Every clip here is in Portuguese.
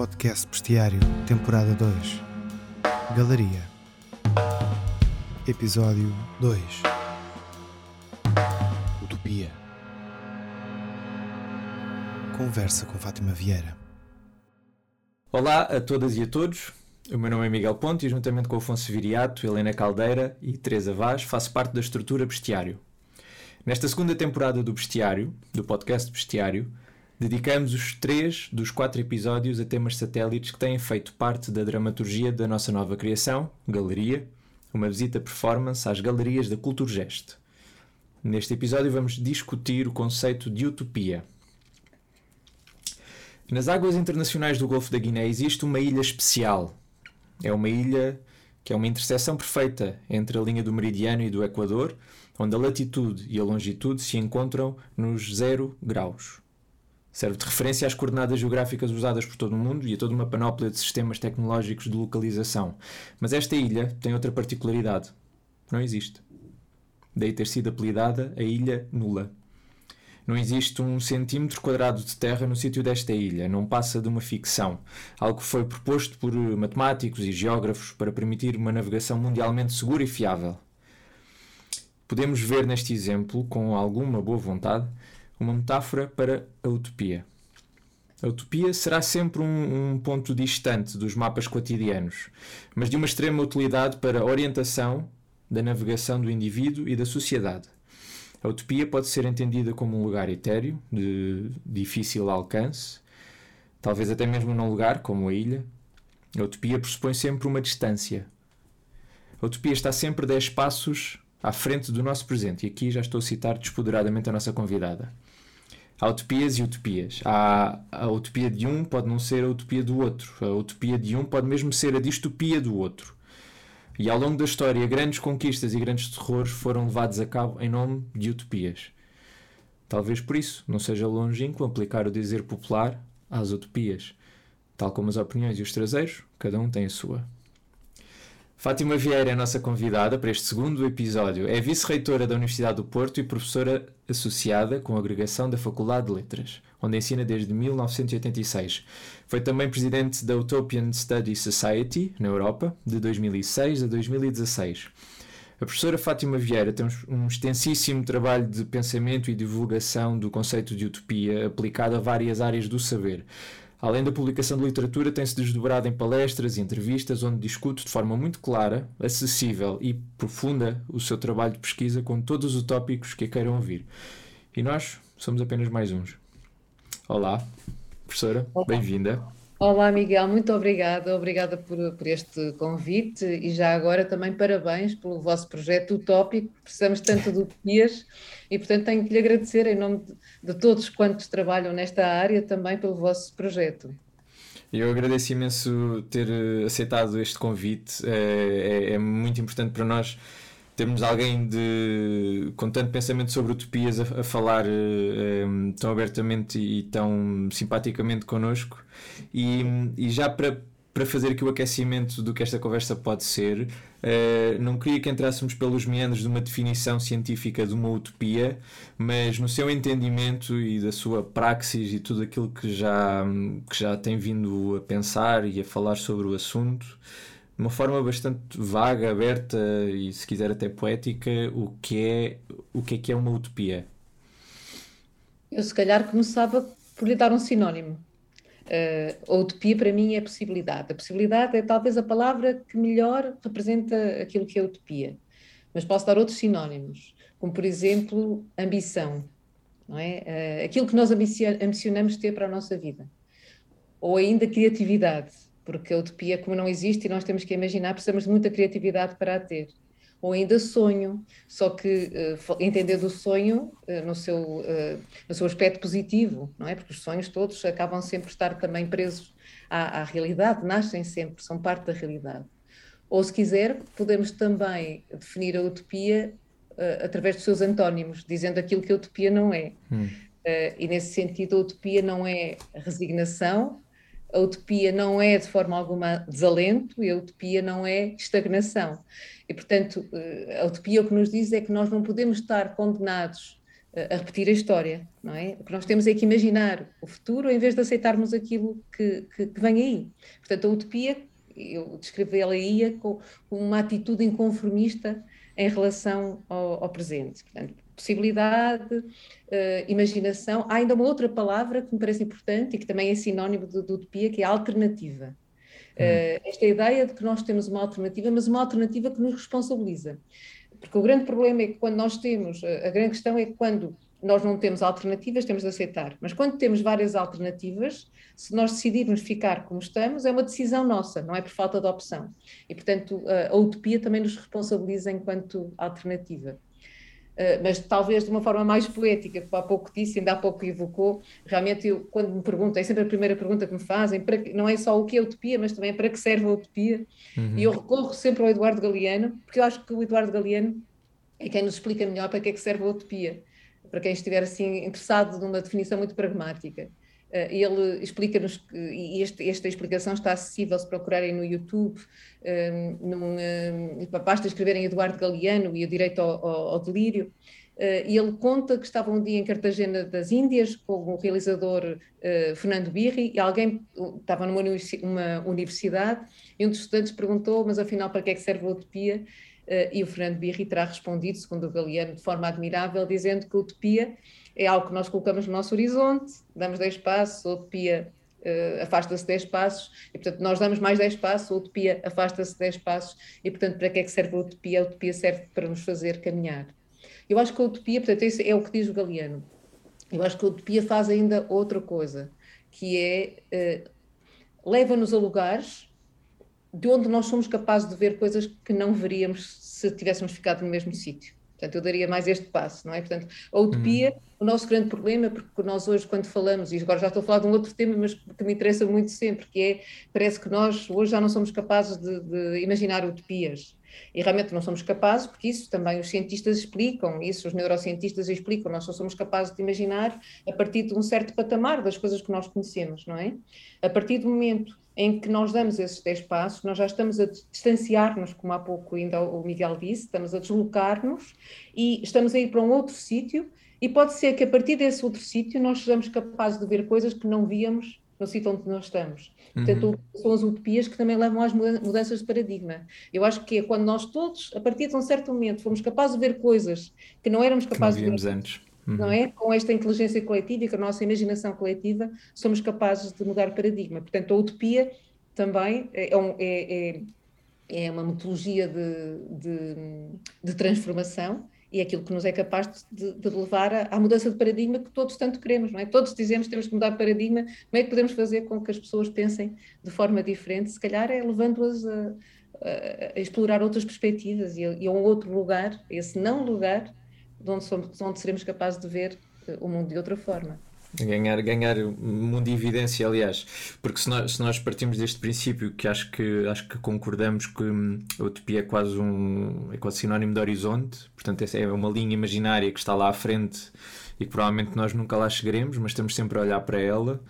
Podcast Bestiário, temporada 2. Galeria. Episódio 2. Utopia. Conversa com Fátima Vieira. Olá a todas e a todos. O meu nome é Miguel Ponte e, juntamente com Afonso Viriato, Helena Caldeira e Teresa Vaz, faço parte da estrutura Bestiário. Nesta segunda temporada do Bestiário, do podcast Bestiário, dedicamos os três dos quatro episódios a temas satélites que têm feito parte da dramaturgia da nossa nova criação, Galeria, uma visita performance às galerias da Culturgest. Neste episódio vamos discutir o conceito de utopia. Nas águas internacionais do Golfo da Guiné existe uma ilha especial. É uma ilha que é uma interseção perfeita entre a linha do meridiano e do Equador, onde a latitude e a longitude se encontram nos zero graus. Serve de referência às coordenadas geográficas usadas por todo o mundo e a toda uma panóplia de sistemas tecnológicos de localização. Mas esta ilha tem outra particularidade. Não existe. Daí ter sido apelidada a Ilha Nula. Não existe um centímetro quadrado de terra no sítio desta ilha, não passa de uma ficção, algo que foi proposto por matemáticos e geógrafos para permitir uma navegação mundialmente segura e fiável. Podemos ver neste exemplo, com alguma boa vontade, uma metáfora para a utopia. A utopia será sempre um, um, ponto distante dos mapas cotidianos, mas de uma extrema utilidade para a orientação da navegação do indivíduo e da sociedade. A utopia pode ser entendida como um lugar etéreo, de difícil alcance, talvez até mesmo num lugar como a ilha. A utopia pressupõe sempre uma distância. A utopia está sempre 10 passos à frente do nosso presente, e aqui já estou a citar despoderadamente a nossa convidada. Há utopias e utopias. Há, a utopia de um pode não ser a utopia do outro. A utopia de um pode mesmo ser a distopia do outro. E ao longo da história, grandes conquistas e grandes terrores foram levados a cabo em nome de utopias. Talvez por isso não seja longínquo aplicar o dizer popular às utopias. Tal como as opiniões e os traseiros, cada um tem a sua. Fátima Vieira é a nossa convidada para este segundo episódio. É vice-reitora da Universidade do Porto e professora associada com a agregação da Faculdade de Letras, onde ensina desde 1986. Foi também presidente da Utopian Study Society, na Europa, de 2006 a 2016. A professora Fátima Vieira tem um extensíssimo trabalho de pensamento e divulgação do conceito de utopia aplicado a várias áreas do saber. Além da publicação de literatura, tem-se desdobrado em palestras e entrevistas onde discute de forma muito clara, acessível e profunda o seu trabalho de pesquisa com todos os tópicos que a queiram ouvir. E nós somos apenas mais uns. Olá, professora, bem-vinda. Olá, Miguel, muito obrigada. Obrigada por, por este convite e já agora também parabéns pelo vosso projeto utópico. Precisamos tanto de utopias e, portanto, tenho que lhe agradecer em nome de, de todos quantos trabalham nesta área também pelo vosso projeto. Eu agradeço imenso ter eh, aceitado este convite. É, é, é muito importante para nós termos alguém de, com tanto pensamento sobre utopias a, a falar uh, tão abertamente e tão simpaticamente connosco. E, e já para, para fazer aqui o aquecimento do que esta conversa pode ser, uh, não queria que entrássemos pelos meandros de uma definição científica de uma utopia, mas no seu entendimento e da sua praxis e tudo aquilo que já, que já tem vindo a pensar e a falar sobre o assunto de uma forma bastante vaga, aberta e se quiser até poética, o que é o que é, que é uma utopia? Eu se calhar começava por lhe dar um sinónimo. Uh, a utopia para mim é possibilidade. A possibilidade é talvez a palavra que melhor representa aquilo que é utopia. Mas posso dar outros sinónimos, como por exemplo ambição, não é? Uh, aquilo que nós ambicionamos ter para a nossa vida. Ou ainda criatividade porque a utopia, como não existe e nós temos que imaginar, precisamos de muita criatividade para a ter. Ou ainda sonho, só que uh, entender do sonho uh, no, seu, uh, no seu aspecto positivo, não é? Porque os sonhos todos acabam sempre por estar também presos à, à realidade, nascem sempre, são parte da realidade. Ou, se quiser, podemos também definir a utopia através dos seus antónimos, dizendo aquilo que a utopia não é. Hum. e nesse sentido, a utopia não é resignação, a utopia não é de forma alguma desalento e a utopia não é estagnação. E, portanto, eh, a utopia o que nos diz é que nós não podemos estar condenados a repetir a história, não é? O que nós temos é que imaginar o futuro em vez de aceitarmos aquilo que, que, que vem aí. Portanto, a utopia, eu descrevi ela aí com uma atitude inconformista em relação ao, ao presente. Portanto, possibilidade, uh, imaginação. Há ainda uma outra palavra que me parece importante e que também é sinónimo de, de utopia, que é alternativa. Uh, esta ideia de que nós temos uma alternativa, mas uma alternativa que nos responsabiliza. Porque o grande problema é que quando nós temos, a grande questão é que quando nós não temos alternativas, temos de aceitar. Mas quando temos várias alternativas, se nós decidirmos ficar como estamos, é uma decisão nossa, não é por falta de opção. E, portanto, a utopia também nos responsabiliza enquanto alternativa. Uh, mas talvez de uma forma mais poética, que há pouco disse, ainda há pouco evocou, realmente eu, quando me perguntam, é sempre a primeira pergunta que me fazem, para, não é só o que é utopia, mas também para que serve a utopia, uhum. e eu recorro sempre ao Eduardo Galeano, porque eu acho que o Eduardo Galeano é quem nos explica melhor para que é que serve a utopia para quem estiver assim interessado numa definição muito pragmática. Uh, ele explica-nos, e este, esta explicação está acessível se procurarem no YouTube, um, num, um, basta escreverem Eduardo Galeano e o Direito ao, ao, ao Delírio, uh, e ele conta que estava um dia em Cartagena das Índias com o realizador uh, Fernando Birri, e alguém estava numa uma universidade, e um dos estudantes perguntou, mas afinal para que é que serve a utopia? Eh, e o Fernando Birri terá respondido, segundo o Galeano, de forma admirável, dizendo que a utopia é algo que nós colocamos no nosso horizonte, damos 10 passos, a utopia uh, afasta-se 10 passos, e portanto nós damos mais 10 passos, a utopia afasta-se 10 passos, e portanto para que é que serve a utopia? A utopia serve para nos fazer caminhar. Eu acho que a utopia, portanto, isso é o que diz o Galeano, eu acho que a utopia faz ainda outra coisa, que é uh, leva-nos a lugares de onde nós somos capazes de ver coisas que não veríamos se tivéssemos ficado no mesmo sítio. Portanto, eu daria mais este passo, não é? Portanto, a utopia, uhum. o nosso grande problema, porque nós hoje, quando falamos, e agora já estou a falar de um outro tema, mas que me interessa muito sempre, que é, parece que nós hoje já não somos capazes de, de imaginar utopias. E realmente não somos capazes, porque isso também os cientistas explicam, isso os neurocientistas explicam, nós só somos capazes de imaginar a partir de um certo patamar das coisas que nós conhecemos, não é? A partir do momento em que nós damos esses 10 passos, nós já estamos a distanciar-nos, como há pouco ainda o Miguel disse, estamos a deslocar-nos e estamos a ir para um outro sítio, e pode ser que a partir desse outro sítio nós sejamos capazes de ver coisas que não víamos no sítio onde nós estamos. Uhum. Portanto, são as utopias que também levam às mudanças de paradigma. Eu acho que é quando nós todos, a partir de um certo momento, fomos capazes de ver coisas que não éramos capazes que não de ver antes uhum. não é? Com esta inteligência coletiva e com a nossa imaginação coletiva, somos capazes de mudar paradigma. Portanto, a utopia também é, um, é, é, é uma metodologia de, de, de, transformação e é aquilo que nos é capaz de, de levar à, à, mudança de paradigma que todos tanto queremos, não é? Todos dizemos que temos que mudar de paradigma, como é que podemos fazer com que as pessoas pensem de forma diferente? Se calhar é levando-as a, a, a, explorar outras perspectivas e a, e a um outro lugar, esse não lugar de onde, somos, onde seremos capazes de ver eh, o mundo de outra forma. Ganhar, ganhar mundo de evidência, aliás, porque se nós, se nós partimos deste princípio que acho que, acho que concordamos que hum, a utopia é quase um é quase sinónimo de horizonte, portanto, essa é uma linha imaginária que está lá à frente e que provavelmente nós nunca lá chegaremos, mas estamos sempre a olhar para ela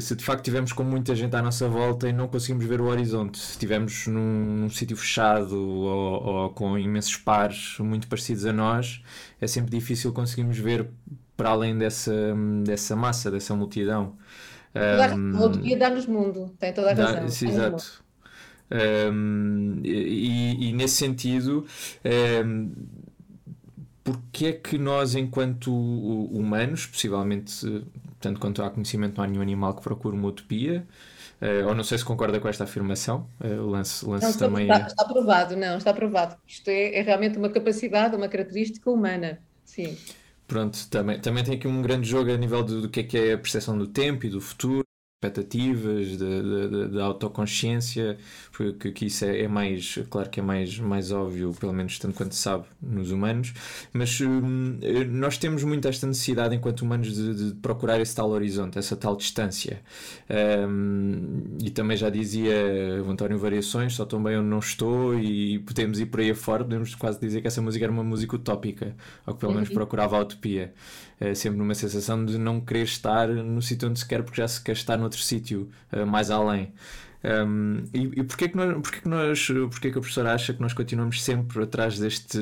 se de facto estivermos com muita gente à nossa volta e não conseguimos ver o horizonte, se estivermos num, num sítio fechado ou, ou, com imensos pares muito parecidos a nós, é sempre difícil conseguirmos ver para além dessa, dessa massa, dessa multidão. Um, a utopia dá-nos mundo, tem toda a razão. Dá, sim, exato. Um, e, e, nesse sentido, um, porque é que nós, enquanto humanos, possivelmente tanto quanto há conhecimento, não há nenhum animal que procure uma utopia. Uh, ou não sei se concorda com esta afirmação, uh, lance, lance não, também. Está, está provado, não, está provado. Isto é, é, realmente uma capacidade, uma característica humana. Sim. Pronto, também, também tem aqui um grande jogo a nível do, do que é que é a percepção do tempo e do futuro expectativas, da autoconsciência, porque que isso é, é, mais, claro que é mais, mais óbvio, pelo menos tanto quanto se sabe, nos humanos, mas hum, nós temos muito esta necessidade, enquanto humanos, de, de procurar esse tal horizonte, essa tal distância. Um, e também já dizia o António Variações, só tão bem onde não estou, e podemos ir por aí afora, podemos quase dizer que essa música era uma música utópica, ou que pelo menos uhum. procurava a utopia. É sempre numa sensação de não querer estar no sítio onde se quer, porque já se quer estar noutro sítio, uh, mais além. Um, e, e porquê que nós, porquê que nós, porquê que a professora acha que nós continuamos sempre atrás deste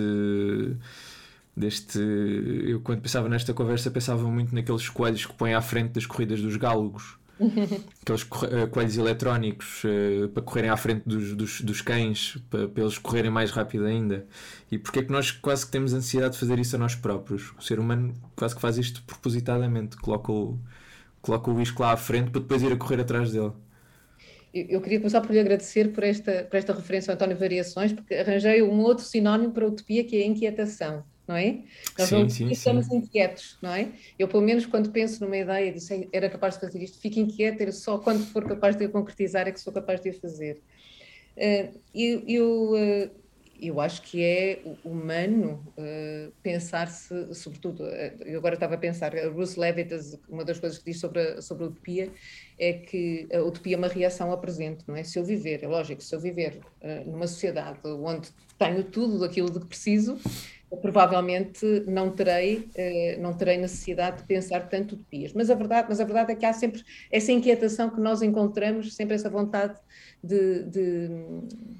deste. Eu, quando pensava nesta conversa, pensava muito naqueles coelhos que põem à frente das corridas dos gálogos. Aqueles eh, coelhos eletrónicos uh, para correrem à frente dos, dos, dos cães, para, para, eles correrem mais rápido ainda. E porque é que nós quase que temos ansiedade de fazer isso a nós próprios? O ser humano quase que faz isto propositadamente, coloca o, coloca o isco lá à frente para depois ir a correr atrás dele. Eu, eu queria começar por lhe agradecer por esta, por esta referência ao António Variações, porque arranjei um outro sinónimo para a utopia que é a inquietação não é? Nós sim, sim, estamos sim. inquietos, não é? Eu, pelo menos, quando penso numa ideia de era capaz de fazer isto, fico inquieto, era só quando for capaz de concretizar é que sou capaz de fazer. Uh, eu, eu, uh, eu acho que é humano uh, pensar-se, sobretudo, eu agora estava a pensar, a Bruce Levitt, uma das coisas que diz sobre a, sobre a utopia é que a utopia é uma reação ao presente, não é? Se eu viver, é lógico, se eu viver numa sociedade onde tenho tudo aquilo de que preciso, provavelmente não terei, eh, não terei necessidade de pensar tanto utopias. Mas a verdade, mas a verdade é que há sempre essa inquietação que nós encontramos, sempre essa vontade de, de,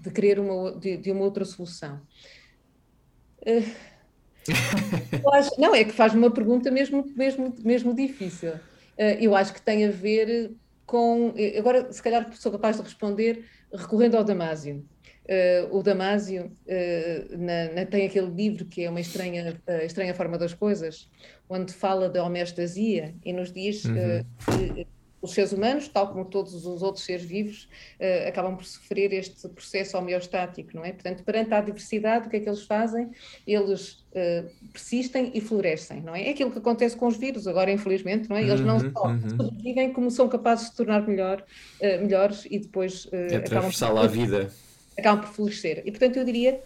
de querer uma, de, de, uma outra solução. Eh, não, é que faz uma pergunta mesmo, mesmo, mesmo difícil. Eh, eu acho que tem a ver com. Agora, se calhar, sou capaz de responder recorrendo ao Damásio. Uh, o Damásio uh, na, na, tem aquele livro que é uma estranha, uh, estranha forma das coisas, onde fala da homeostasia e nos diz uhum. que os seres humanos, tal como todos os outros seres vivos, acabam por sofrer este processo homeostático, não é? Portanto, perante a adversidade, o que é que eles fazem? Eles persistem e florescem, não é? É aquilo que acontece com os vírus, agora, infelizmente, não é? Eles não uhum, só uhum. sobrevivem, como são capazes de se tornar melhor, melhores e depois. é atravessar lá a vida acabam por florescer. E, portanto, eu diria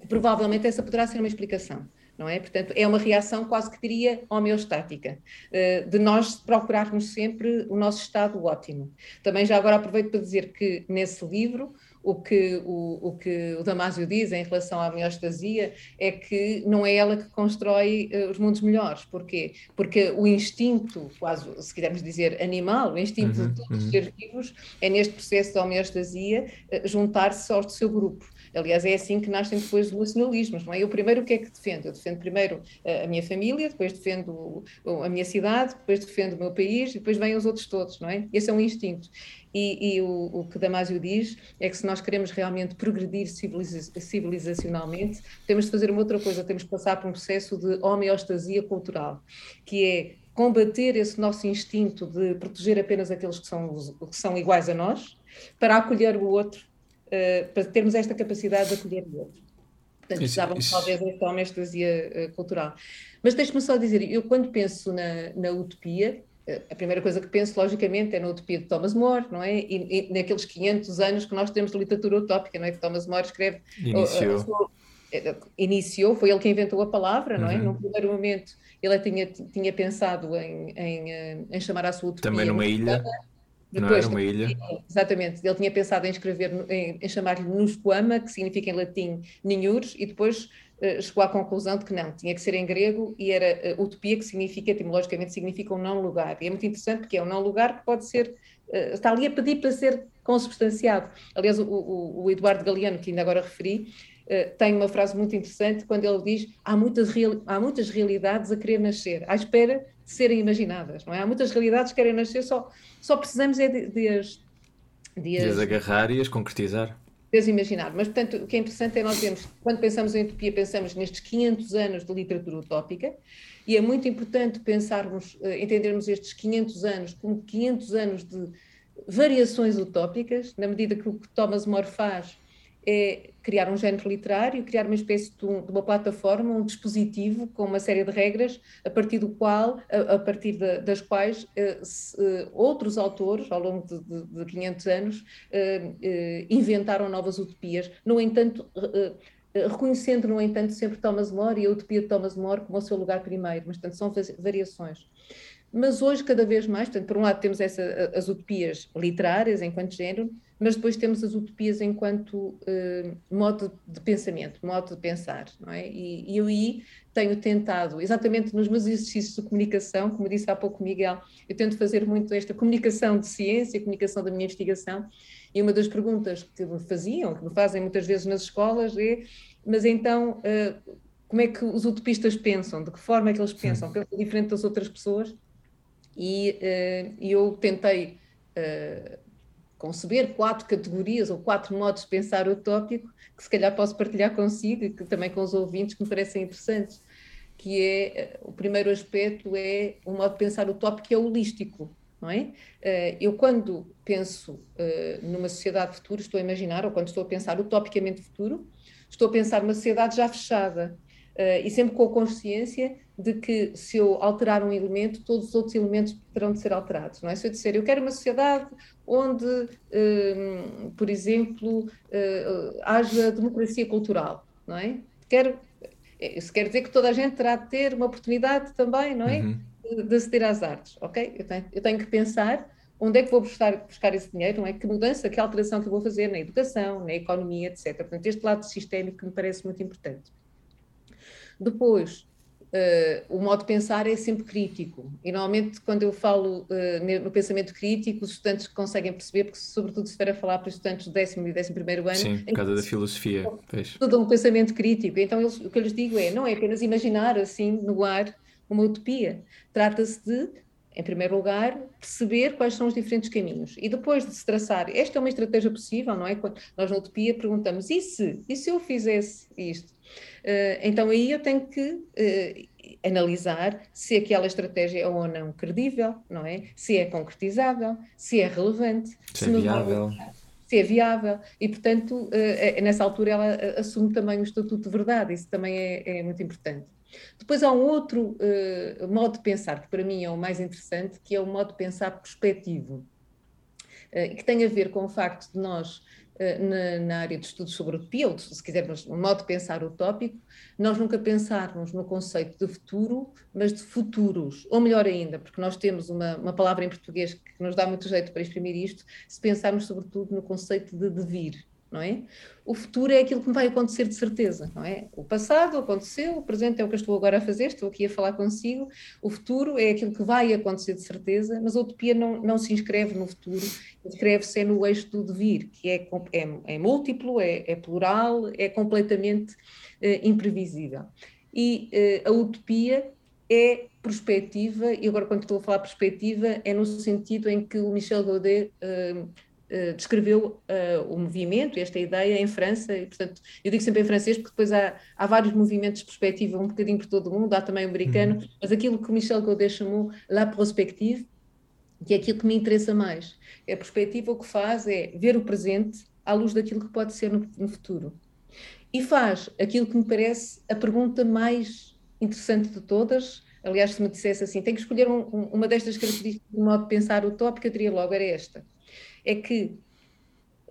que provavelmente essa poderá ser uma explicação. Não é? Portanto, é uma reação quase que diria homeostática, eh, de nós procurarmos sempre o nosso estado ótimo. Também já agora aproveito para dizer que nesse livro o que o, o que o Damásio diz em relação à homeostasia é que não é ela que constrói uh, os mundos melhores. Porquê? Porque o instinto, quase, se quisermos dizer animal, o instinto uhum, de todos uhum. os seres vivos é neste processo de homeostasia uh, juntar-se ao seu grupo. Aliás, é assim que nascem depois os nacionalismos, não é? Eu primeiro o que é que defendo? Eu defendo primeiro a minha família, depois defendo a minha cidade, depois defendo o meu país e depois vêm os outros todos, não é? Esse é um instinto. E, e o, o, que Damásio diz é que se nós queremos realmente progredir civiliza civilizacionalmente, temos de fazer uma outra coisa, temos de passar por um processo de homeostasia cultural, que é combater esse nosso instinto de proteger apenas aqueles que são, que são iguais a nós, para acolher o outro uh, para termos esta capacidade de acolher o outro. Portanto, precisávamos talvez desta homeostasia uh, cultural. Mas deixe-me só dizer, eu quando penso na, na utopia, a primeira coisa que penso, logicamente, é na utopia de Thomas More, não é? E, e naqueles 500 anos que nós temos de literatura utópica, não é? Que Thomas More escreve... Iniciou. iniciou, foi ele que inventou a palavra, não é? Uhum. Num primeiro momento ele tinha, tinha pensado em, em, em chamar a sua utopia... Também numa ilha. Depois, não era uma ilha? Exatamente, ele tinha pensado em escrever, em, em chamar-lhe Nusquama, que significa em latim ninhures, e depois chegou à conclusão de que não, tinha que ser em grego e era uh, utopia, que significa, etimologicamente, significa um não lugar. E é muito interessante porque é um não lugar que pode ser, uh, está ali a pedir para ser consubstanciado. Aliás, o, o, o Eduardo Galeano, que ainda agora referi, tem uma frase muito interessante quando ele diz há muitas, há muitas realidades a querer nascer, à espera de serem imaginadas, não é? Há muitas realidades que querem nascer só só precisamos é de, de, as, de, as, de as agarrar e as concretizar. De as imaginar. Mas, portanto, o que é interessante é nós vermos, quando pensamos em utopia, pensamos nestes 500 anos de literatura utópica, e é muito importante pensarmos, eh, entendermos estes 500 anos como 500 anos de variações utópicas, na medida que o que Thomas More faz é criar um género literário, criar uma espécie de, um, de, uma plataforma, um dispositivo com uma série de regras, a partir do qual, a, a partir de, das quais uh, se, uh, outros autores, ao longo de, de, de 500 anos, uh, inventaram novas utopias. No entanto, reconhecendo, no entanto, sempre Thomas More e a utopia de Thomas More como o seu lugar primeiro, mas, portanto, são variações. Mas hoje, cada vez mais, portanto, por um lado temos essa, as utopias literárias enquanto género, mas depois temos as utopias enquanto uh, modo de pensamento, modo de pensar, não é? E, e, eu aí tenho tentado, exatamente nos meus exercícios de comunicação, como disse há pouco Miguel, eu tento fazer muito esta comunicação de ciência, comunicação da minha investigação, e uma das perguntas que me faziam, que me fazem muitas vezes nas escolas é, mas então... Uh, como é que os utopistas pensam, de que forma é que eles pensam, pensam diferente das outras pessoas. E uh, eu tentei uh, conceber quatro categorias ou quatro modos de pensar utópico que se calhar posso partilhar consigo e que também com os ouvintes que me parecem interessantes, que é, o primeiro aspecto é o modo de pensar utópico que é holístico, não é? Eu quando penso numa sociedade futura, estou a imaginar, ou quando estou a pensar utopicamente futuro, estou a pensar numa sociedade já fechada, Uh, e sempre com a consciência de que se eu alterar um elemento, todos os outros elementos terão de ser alterados, não é? Se eu disser, eu quero uma sociedade onde, uh, por exemplo, uh, haja democracia cultural, não é? Quero, isso quer dizer que toda a gente terá de ter uma oportunidade também, não é? Uhum. De, de aceder às artes, ok? Eu tenho, eu tenho que pensar onde é que vou buscar, buscar esse dinheiro, não é? Que mudança, que alteração que eu vou fazer na educação, na economia, etc. Portanto, este lado sistémico me parece muito importante. Depois, Uh, o modo de pensar é sempre crítico. E normalmente, quando eu falo uh, no pensamento crítico, os estudantes conseguem perceber, porque, sobretudo, se for a falar para os estudantes do décimo e décimo primeiro ano. Sim, por causa da filosofia. Tudo um pensamento crítico. Então, eles, o que eu lhes digo é: não é apenas imaginar assim no ar uma utopia. Trata-se de em primeiro lugar, perceber quais são os diferentes caminhos e depois de se traçar, esta é uma estratégia possível, não é? Quando nós na Utopia perguntamos, e se? E se eu fizesse isto? Uh, então aí eu tenho que uh, analisar se aquela estratégia é ou não credível, não é? Se é concretizável, se é relevante, se, se é viável. Se é viável, e portanto, uh, nessa altura ela assume também o estatuto de verdade, isso também é, é muito importante. Depois há um outro uh, modo de pensar, que para mim é o mais interessante, que é o modo de pensar perspectivo, uh, que tem a ver com o facto de nós, na, na, área de estudos sobre utopia, ou se quisermos um modo de pensar utópico, nós nunca pensarmos no conceito de futuro, mas de futuros, ou melhor ainda, porque nós temos uma, uma palavra em português que nos dá muito jeito para exprimir isto, se pensarmos sobretudo no conceito de devir não é? O futuro é aquilo que me vai acontecer de certeza, não é? O passado aconteceu, o presente é o que eu estou agora a fazer, estou aqui a falar consigo. O futuro é aquilo que vai acontecer de certeza, mas a utopia não, não se inscreve no futuro, inscreve-se é no eixo do devir, que é, é, é múltiplo, é, é, plural, é completamente uh, imprevisível. E uh, a utopia é perspectiva, e agora quando estou a falar perspectiva, é no sentido em que o Michel Godet uh, eh, descreveu uh, o movimento, esta ideia, em França, e portanto, eu digo sempre em francês porque depois há, há vários movimentos de perspectiva, um bocadinho por todo o mundo, há também o americano, uhum. mas aquilo que o Michel Godet chamou la prospective, que é aquilo que me interessa mais. A perspectiva o que faz é ver o presente à luz daquilo que pode ser no, no futuro. E faz aquilo que me parece a pergunta mais interessante de todas, aliás, se me dissesse assim, tem que escolher um, um, uma destas características do modo de pensar utópico, eu diria logo, era esta é que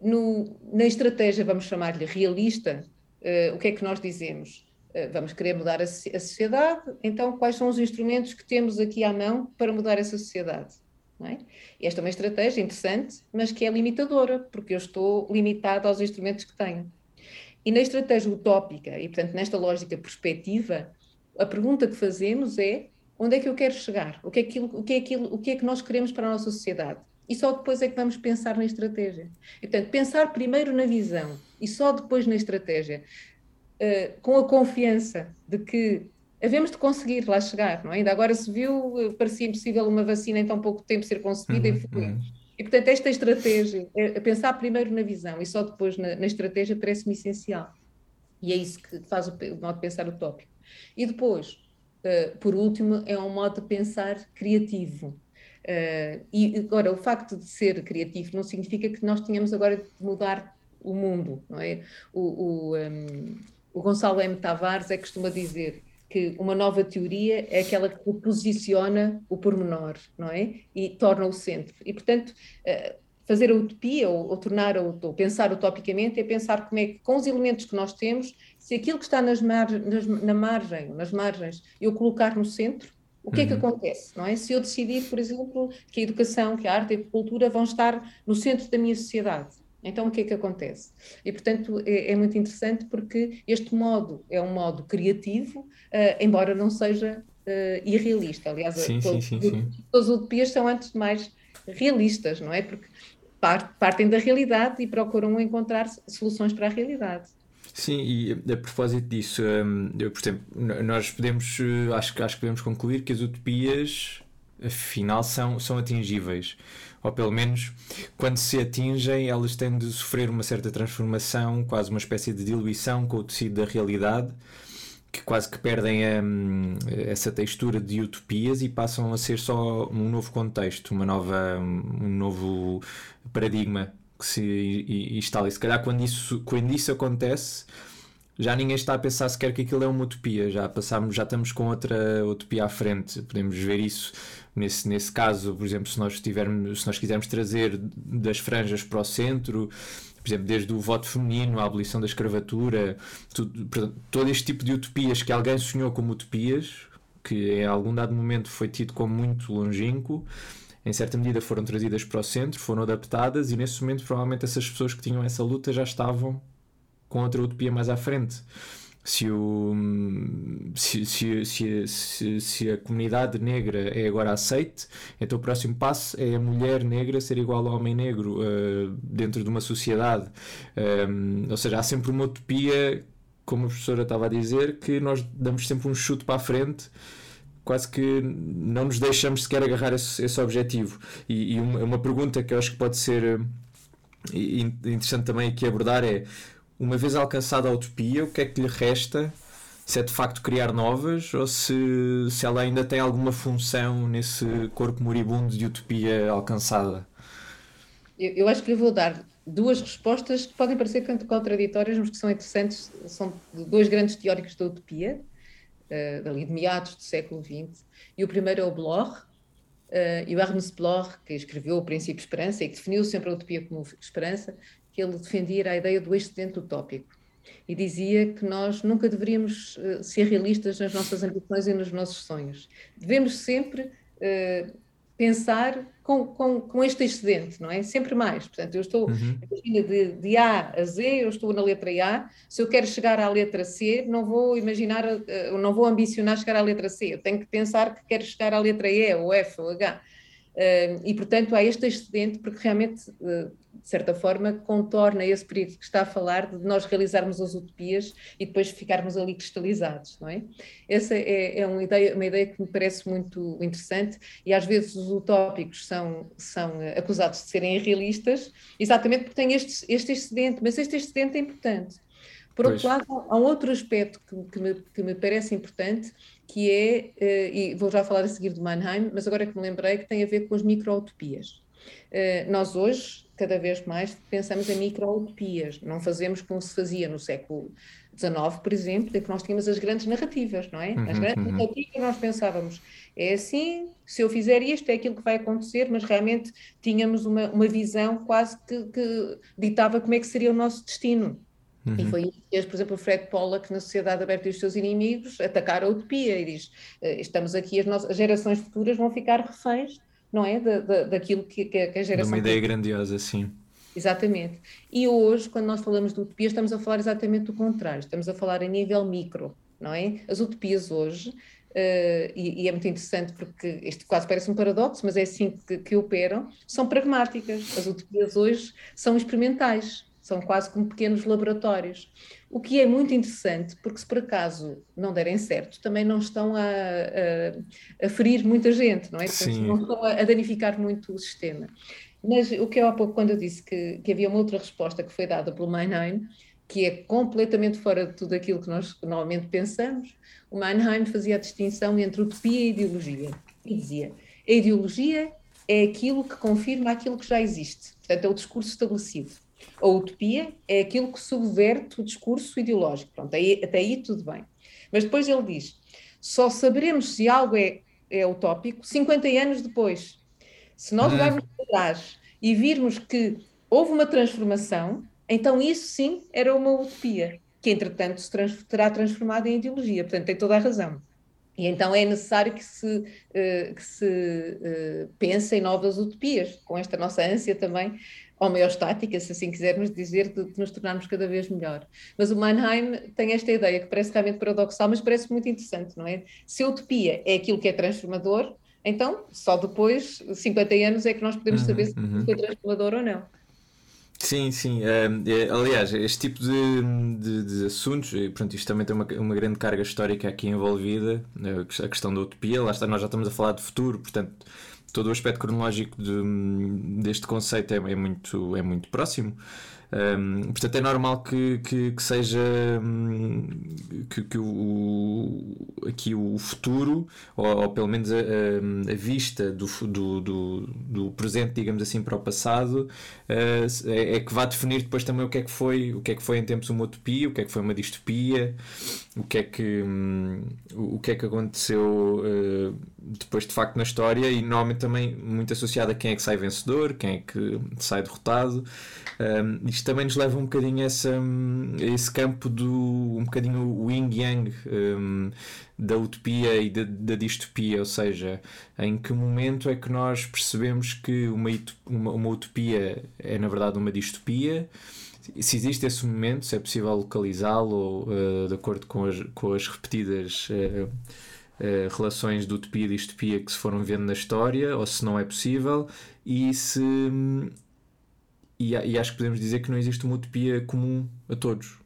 no, na estratégia, vamos chamar-lhe realista, uh, o que é que nós dizemos? Uh, vamos querer mudar a, a, sociedade, então quais são os instrumentos que temos aqui à mão para mudar essa sociedade? É? Esta é uma estratégia interessante, mas que é limitadora, porque eu estou limitado aos instrumentos que tenho. E na estratégia utópica, e portanto nesta lógica perspectiva, a pergunta que fazemos é onde é que eu quero chegar? O que é, aquilo, o que, é, aquilo, o que é que nós queremos para a nossa sociedade? E só depois é que vamos pensar na estratégia. E, portanto, pensar primeiro na visão e só depois na estratégia, uh, com a confiança de que havemos de conseguir lá chegar, não é? Ainda agora se viu, uh, parecia impossível uma vacina em tão pouco tempo ser concebida uhum, e foi. Uhum. E, portanto, esta estratégia, é pensar primeiro na visão e só depois na, na estratégia, parece-me essencial. E é isso que faz o, o modo de pensar utópico. E depois, uh, por último, é um modo de pensar criativo. Uh, e agora, o facto de ser criativo não significa que nós tenhamos agora de mudar o mundo, não é? O, o, um, o Gonçalo M. Tavares é costuma dizer que uma nova teoria é aquela que posiciona o pormenor, não é? E torna o centro. E, portanto, uh, fazer a utopia ou, ou tornar pensar utopicamente é pensar como é que, com os elementos que nós temos, se aquilo que está nas mar, nas, na margem, nas margens, eu colocar no centro, o que é que uhum. acontece? Não é? Se eu decidir, por exemplo, que a educação, que a arte e a cultura vão estar no centro da minha sociedade, então o que é que acontece? E portanto é, é muito interessante porque este modo é um modo criativo, uh, embora não seja uh, irrealista. Aliás, sim, todo, sim, sim, todas as utopias são antes de mais realistas, não é? Porque partem da realidade e procuram encontrar soluções para a realidade. Sim, e a propósito disso, hum, eu, por exemplo, nós podemos, eh, acho, acho que podemos concluir que as utopias, afinal, são, são atingíveis. Ou pelo menos, quando se atingem, elas têm de sofrer uma certa transformação, quase uma espécie de diluição com o tecido da realidade, que quase que perdem hum, essa textura de utopias e passam a ser só um novo contexto, uma nova, um novo paradigma que se instala. E se calhar quando isso, quando isso acontece, já ninguém está a pensar sequer que aquilo é uma utopia, já passamos, já estamos com outra utopia à frente. Podemos ver isso nesse, nesse caso, por exemplo, se nós tivermos, se nós quisermos trazer das franjas para o centro, por exemplo, desde o voto feminino, a abolição da escravatura, tudo, todo este tipo de utopias que alguém sonhou como utopias, que em algum dado momento foi tido como muito longínquo, em certa medida foram trazidas para o centro, foram adaptadas e nesse momento provavelmente essas pessoas que tinham essa luta já estavam com outra utopia mais à frente. Se, o, se, se, se, se, a comunidade negra é agora aceite, então o próximo passo é a mulher negra ser igual ao homem negro uh, dentro de uma sociedade. Um, ou seja, há sempre uma utopia, como a professora estava a dizer, que nós damos sempre um chute para a frente quase que não nos deixamos sequer agarrar esse, esse objetivo. E, e uma, uma, pergunta que eu acho que pode ser uh, interessante também aqui abordar é: uma vez alcançada a utopia, o que é que lhe resta? Se é de facto criar novas ou se, se ela ainda tem alguma função nesse corpo moribundo de utopia alcançada? Eu, eu acho que lhe vou dar duas respostas que podem parecer contraditórias, mas que são interessantes. São dois grandes teóricos da utopia, uh, dali de meados do século XX, e o primeiro é o Bloch, uh, e o Ernst Bloch, que escreveu O Princípio Esperança e que definiu sempre a utopia como esperança, que ele defendia a ideia do excedente utópico e dizia que nós nunca deveríamos uh, ser realistas nas nossas ambições e nos nossos sonhos. Devemos sempre uh, pensar com, com, com, este excedente, não é? Sempre mais. Portanto, eu estou, uhum. de, de, A a Z, eu estou na letra A. Se eu quero chegar à letra C, não vou imaginar, uh, não vou ambicionar chegar à letra C. Eu tenho que pensar que quero chegar à letra E, ou F, ou H. Uh, e, portanto, há este excedente, porque realmente, uh, de certa forma, contorna esse período que está a falar de nós realizarmos as utopias e depois ficarmos ali cristalizados, não é? Essa é, é uma, ideia, uma ideia que me parece muito interessante e às vezes os utópicos são, são eh, acusados de serem irrealistas, exatamente porque têm este, este excedente, mas este excedente é importante. Por outro lado, há um outro aspecto que, que, me, que me parece importante, que é, uh, e vou já falar a seguir do Mannheim, mas agora que me lembrei que tem a ver com as micro-utopias. Uh, nós hoje, cada vez mais, pensamos em micro-utopias, não fazemos como se fazia no século XIX, por exemplo, em que nós tínhamos as grandes narrativas, não é? Uhum, as grandes uhum. narrativas nós pensávamos, é assim, se eu fizer isto é aquilo que vai acontecer, mas realmente tínhamos uma, uma visão quase que, que ditava como é que seria o nosso destino. Uhum. E foi isso que, por exemplo, o Fred Pollack, na Sociedade Aberta e os seus inimigos, atacar a utopia e diz: eh, estamos aqui, as, nossas, as gerações futuras vão ficar reféns, não é? Da, da, daquilo que, que, a geração. uma ideia grandiosa, sim. Exatamente. E hoje, quando nós falamos de utopia, estamos a falar exatamente do contrário, estamos a falar a nível micro, não é? As utopias hoje. Uh, e, e, é muito interessante porque isto quase parece um paradoxo, mas é assim que, que operam, são pragmáticas. As utopias hoje são experimentais, são quase como pequenos laboratórios. O que é muito interessante, porque se por acaso não derem certo, também não estão a, a, a ferir muita gente, não é? Portanto, não estão a, a, danificar muito o sistema. Mas o que eu há pouco, quando eu disse que, que havia uma outra resposta que foi dada pelo Mannheim, que é completamente fora de tudo aquilo que nós normalmente pensamos, o Mannheim fazia a distinção entre utopia e ideologia. E dizia: a ideologia é aquilo que confirma aquilo que já existe, portanto, é o discurso estabelecido. A utopia é aquilo que subverte o discurso ideológico. Pronto, aí, até aí tudo bem. Mas depois ele diz: só saberemos se algo é, é utópico 50 anos depois. Se nós uhum. olharmos para trás e virmos que houve uma transformação, então isso sim era uma utopia, que entretanto se trans terá transformado em ideologia. Portanto, tem toda a razão. E então é necessário que se, uh, que se uh, pense em novas utopias, com esta nossa ânsia também homeostática, se assim quisermos dizer, de, de, nos tornarmos cada vez melhor. Mas o Mannheim tem esta ideia que parece realmente paradoxal, mas parece muito interessante, não é? Se a utopia é aquilo que é transformador, então só depois, 50 anos, é que nós podemos saber uhum, se uhum. foi transformador ou não. Sim, sim. Uh, aliás, este tipo de, de, de, assuntos, e pronto, isto também tem uma, uma grande carga histórica aqui envolvida, a questão da utopia. Lá está, nós já estamos a falar de futuro, portanto, todo o aspecto cronológico de, deste conceito é, é, muito, é muito próximo. Um, portanto, é normal que, que, que seja um, que, que o, aqui o futuro, ou, ou pelo menos a, a, a vista do, do, do, do, presente, digamos assim, para o passado, uh, é, é, que vai definir depois também o que é que foi, o que é que foi em tempos uma utopia, o que é que foi uma distopia, o que é que, um, o que, é que aconteceu uh, depois de facto na história e normalmente também muito associado a quem é que sai vencedor, quem é que sai derrotado. Um, isto também nos leva um bocadinho a, essa, a esse campo do um bocadinho o yin yang um, da utopia e da, da, distopia, ou seja, em que momento é que nós percebemos que uma, uma, uma utopia é na verdade uma distopia? Se existe esse momento, se é possível localizá-lo uh, de acordo com as, com as repetidas uh, uh, relações de utopia e distopia que se foram vendo na história, ou se não é possível, e se e, e, acho que podemos dizer que não existe uma utopia comum a todos.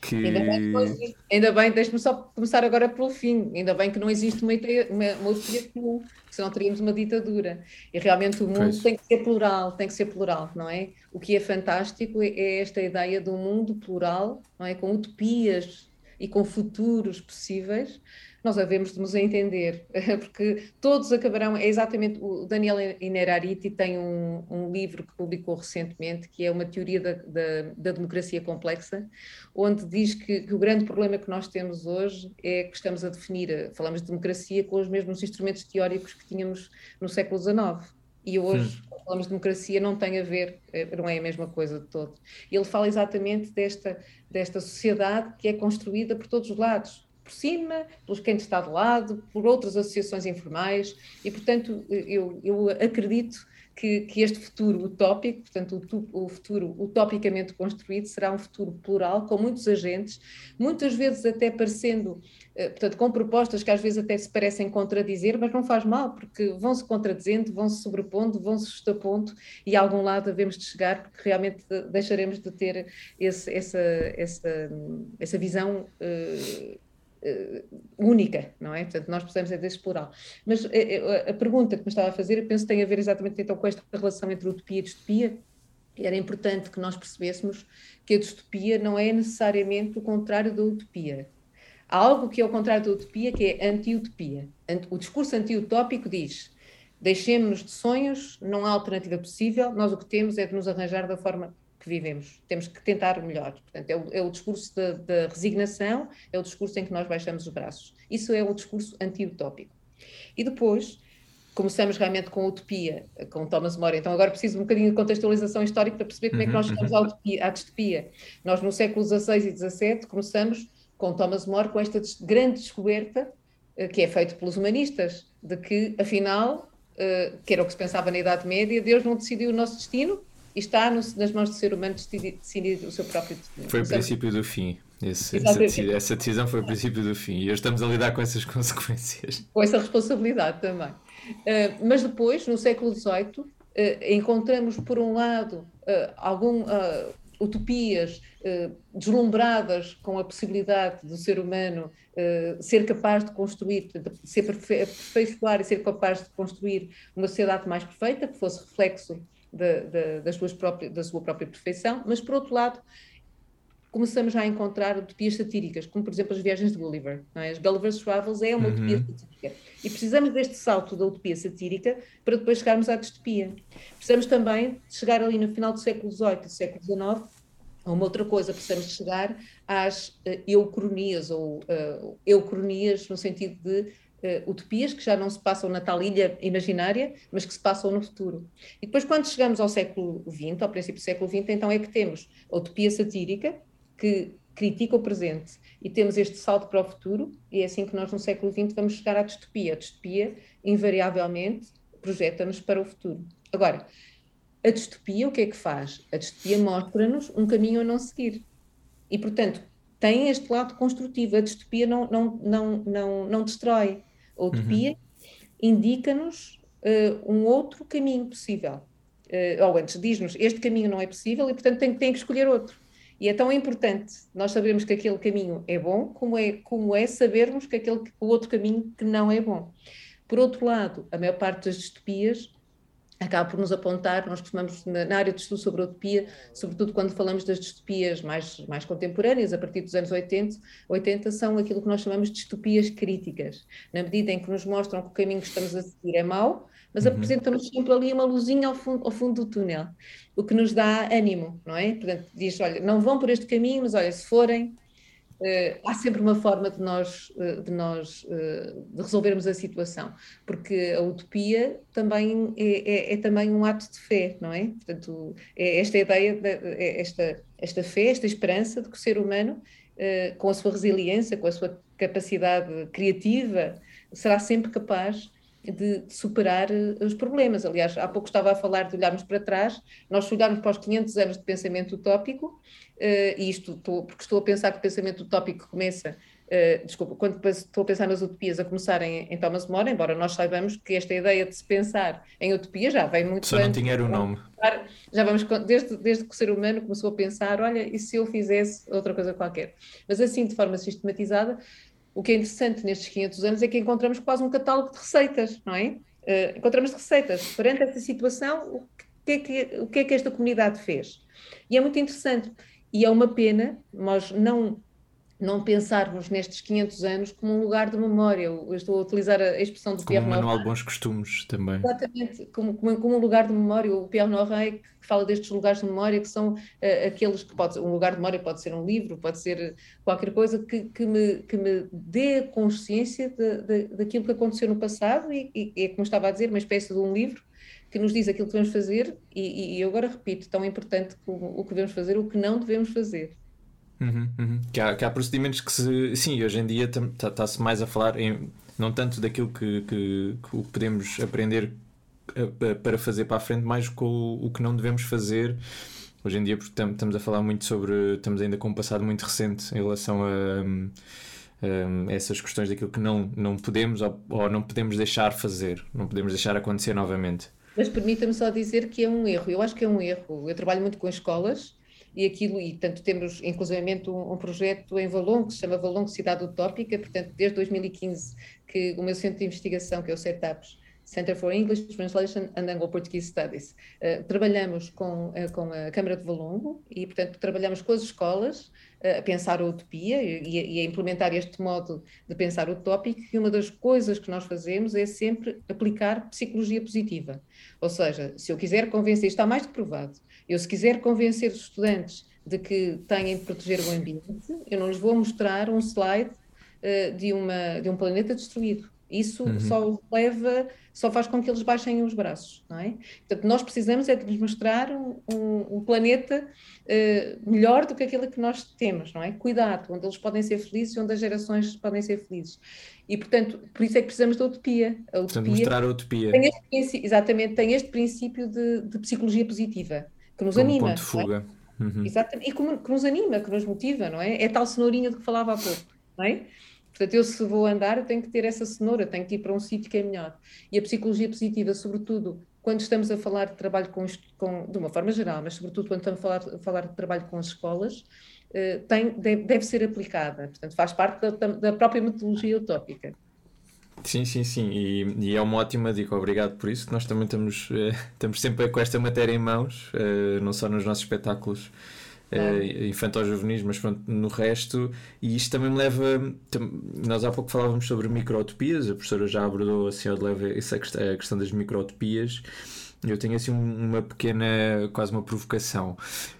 Que... Ainda bem, ainda bem deixe-me só começar agora pelo fim. Ainda bem que não existe uma, ideia, uma, uma utopia comum, senão teríamos uma ditadura. E realmente o mundo pois. tem que ser plural, tem que ser plural, não é? O que é fantástico é, é esta ideia de um mundo plural, não é? Com utopias e com futuros possíveis, nós havemos de nos entender, porque todos acabarão. É exatamente. O Daniel Inerariti tem um, um livro que publicou recentemente, que é uma teoria da, da, da democracia complexa, onde diz que, que, o grande problema que nós temos hoje é que estamos a definir, falamos de democracia com os mesmos instrumentos teóricos que tínhamos no século XIX. E hoje, quando falamos de democracia, não tem a ver, eh, não é a mesma coisa de todo. Ele fala exatamente desta, desta sociedade que é construída por todos os lados por cima, pelos quem está de lado, por outras associações informais, e portanto eu, eu acredito que, que, este futuro utópico, portanto o, o, futuro utopicamente construído, será um futuro plural, com muitos agentes, muitas vezes até parecendo, eh, portanto com propostas que às vezes até se parecem contradizer, mas não faz mal, porque vão se contradizendo, vão se sobrepondo, vão se justapondo, e a algum lado devemos de chegar, porque realmente deixaremos de ter esse, essa, essa, essa visão uh, única, não é? Portanto, nós precisamos é desse plural. Mas a, eh, eh, a, pergunta que me estava a fazer, eu penso tem a ver exatamente então com esta relação entre utopia e distopia. Era importante que nós percebêssemos que a distopia não é necessariamente o contrário da utopia. Há algo que é o contrário da utopia, que é anti-utopia. O discurso anti-utópico diz deixemos-nos de sonhos, não há alternativa possível, nós o que temos é de nos arranjar da forma que vivemos. Temos que tentar melhor. Portanto, é o, é o discurso da, resignação, é o discurso em que nós baixamos os braços. Isso é o discurso anti-utópico. E depois, começamos realmente com a utopia, com Thomas More. Então, agora preciso um bocadinho de contextualização histórica para perceber como é que nós uhum, chegamos à, uhum. utopia, à distopia. Nós, no século XVI e XVII, começamos com Thomas More, com esta grande descoberta, eh, que é feita pelos humanistas, de que, afinal, eh, que era o que se pensava na Idade Média, Deus não decidiu o nosso destino, e está no, nas mãos do ser humano decidir, decidir o seu próprio destino. Foi o princípio do fim. Esse, essa, decisão foi o princípio do fim e hoje estamos a lidar com essas consequências. Com essa responsabilidade também. Uh, mas depois, no século XVIII, uh, encontramos, por um lado, uh, algum, utopias deslumbradas com a possibilidade do ser humano ser capaz de construir, de ser aperfeiçoar e ser capaz de construir uma sociedade mais perfeita, que fosse reflexo da, da, das suas próprias, da sua própria perfeição, mas por outro lado começamos já a encontrar utopias satíricas, como por exemplo as viagens de Gulliver. É? As Gulliver's Travels é uma uhum. utopia satírica. E precisamos deste salto da utopia satírica para depois chegarmos à distopia. Precisamos também chegar ali no final do século XVIII e do século XIX a uma outra coisa, precisamos chegar às uh, eucronias, ou uh, eucronias no sentido de uh, utopias que já não se passam na tal ilha imaginária, mas que se passam no futuro. E depois, quando chegamos ao século XX, ao princípio do século XX, então é que temos a utopia satírica, que critica o presente, e temos este salto para o futuro, e é assim que nós no século XX vamos chegar à distopia. A distopia, invariavelmente, projeta-nos para o futuro. Agora, a distopia o que é que faz? A distopia mostra-nos um caminho a não seguir. E, portanto, tem este lado construtivo. A distopia não, não, não, não, não destrói. A utopia uhum. indica-nos uh, um outro caminho possível. ou antes, diz-nos este caminho não é possível e, portanto, tem, tem que escolher outro. E é tão importante nós sabermos que aquele caminho é bom, como é, como é sabermos que aquele, o outro caminho que não é bom. Por outro lado, a maior parte das distopias acaba por nos apontar, nós costumamos, na, área de estudo sobre a utopia, sobretudo quando falamos das distopias mais, mais contemporâneas, a partir dos anos 80, 80, são aquilo que nós chamamos de distopias críticas, na medida em que nos mostram que o caminho que estamos a seguir é mau, mas uhum. apresentam-nos sempre ali uma luzinha ao fundo, ao fundo do túnel, o que nos dá ânimo, não é? Portanto, diz, olha, não vão por este caminho, mas olha, se forem, há sempre uma forma de nós, uh, de, nós uh, de resolvermos a situação, porque a utopia também é, é, é, também um ato de fé, não é? Portanto, é esta ideia, de, é esta, esta fé, esta esperança de que o ser humano, com a sua resiliência, com a sua capacidade criativa, será sempre capaz de, superar os problemas. Aliás, há pouco estava a falar de olharmos para trás, nós olharmos para os 500 anos de pensamento utópico, uh, e isto estou, porque estou a pensar que o pensamento utópico começa, uh, desculpa, quando estou a pensar nas utopias a começarem em Thomas More, embora nós saibamos que esta ideia de se pensar em utopia já vem muito Só antes. não tinha o nome. Já vamos, desde, desde que o ser humano começou a pensar, olha, e se eu fizesse outra coisa qualquer? Mas assim, de forma sistematizada, o que é interessante nestes 500 anos é que encontramos quase um catálogo de receitas, não é? Uh, encontramos receitas. Perante essa situação, o que, é que, o que é que esta comunidade fez? E é muito interessante. E é uma pena nós não não pensarmos nestes 500 anos como um lugar de memória. Eu, estou a utilizar a expressão do como Pierre um manual de bons costumes também. Exatamente, como, como, como, um lugar de memória. O Pierre Norrey que fala destes lugares de memória que são uh, aqueles que pode um lugar de memória pode ser um livro, pode ser qualquer coisa que, que, me, que me dê consciência de, de, daquilo que aconteceu no passado e, e, é como estava a dizer, uma espécie de um livro que nos diz aquilo que devemos fazer, e, e eu agora repito, tão importante como o que devemos fazer, o que não devemos fazer. Uhum, uhum. Que, há, que, há, procedimentos que se. Sim, hoje em dia está-se tá, mais a falar em, não tanto daquilo que, que, que podemos aprender para fazer para a frente, mais com o, o que não devemos fazer. Hoje em dia estamos a falar muito sobre. Estamos ainda com um passado muito recente em relação a. Um, um, essas questões daquilo que não, não podemos ou, ou não podemos deixar fazer, não podemos deixar acontecer novamente. Mas permita-me só dizer que é um erro. Eu acho que é um erro. Eu trabalho muito com escolas e aquilo, e tanto temos inclusivamente um, um, projeto em Valongo que se chama Valongo Cidade Utópica, portanto, desde 2015 que o meu centro de investigação, que é o CETAPS, Center for English Translation and Anglo-Portuguese Studies. Uh, trabalhamos com, uh, com a Câmara de Valongo e, portanto, trabalhamos com as escolas a pensar a utopia e, a implementar este modo de pensar utópico e uma das coisas que nós fazemos é sempre aplicar psicologia positiva. Ou seja, se eu quiser convencer, está mais que provado, eu se quiser convencer os estudantes de que têm de proteger o ambiente, eu não lhes vou mostrar um slide de, uma, de um planeta destruído. Isso uhum. só leva só faz com que eles baixem os braços, não é? Portanto, nós precisamos é de lhes mostrar um, um, um planeta uh, melhor do que aquele que nós temos, não é? Cuidado, onde eles podem ser felizes e onde as gerações podem ser felizes. E, portanto, por isso é que precisamos da utopia. A utopia mostrar a utopia. Tem este, exatamente, tem este princípio de, de psicologia positiva, que nos Como anima. ponto de fuga. É? Uhum. Exatamente, e que, que nos anima, que nos motiva, não é? É tal cenourinha de que falava há pouco, não é? Portanto, eu se vou andar, eu tenho que ter essa cenoura, tenho que ir para um sítio que é melhor. E a psicologia positiva, sobretudo, quando estamos a falar de trabalho com, com de uma forma geral, mas sobretudo quando estamos a falar, a falar de trabalho com as escolas, uh, tem, deve, deve, ser aplicada. Portanto, faz parte da, da, própria metodologia utópica. Sim, sim, sim, e, e, é uma ótima dica, obrigado por isso. Nós também estamos, uh, estamos sempre com esta matéria em mãos, uh, não só nos nossos espetáculos uh, infantil-juvenis, mas pronto, no resto, e isto também me leva. Nós há pouco falávamos sobre microtopias, a professora já abordou assim ao de leve essa questão, a questão das microtopias. Eu tenho assim uma pequena, quase uma provocação,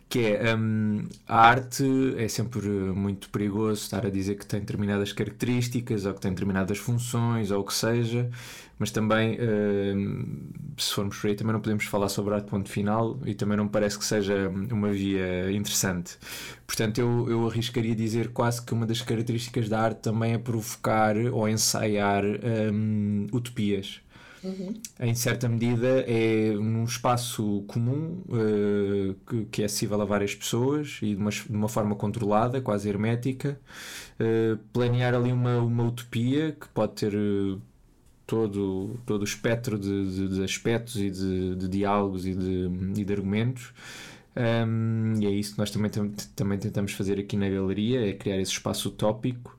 que é um, a arte é sempre muito perigoso estar a dizer que tem determinadas características ou que tem determinadas funções ou o que seja, mas também, uh, se formos por aí, também não podemos falar sobre arte ponto final e também não me parece que seja uma via interessante. Portanto, eu, eu arriscaria dizer quase que uma das características da arte também é provocar ou ensaiar um, utopias. Uhum. Em certa medida, é num espaço comum uh, que, que, é acessível a várias pessoas e de uma, de uma forma controlada, quase hermética, uh, planear ali uma, uma utopia que pode ter uh, todo, todo o espectro de, de, de aspectos e de, de, diálogos e de, e de argumentos. Um, e é isso que nós também, também tentamos fazer aqui na galeria, é criar esse espaço utópico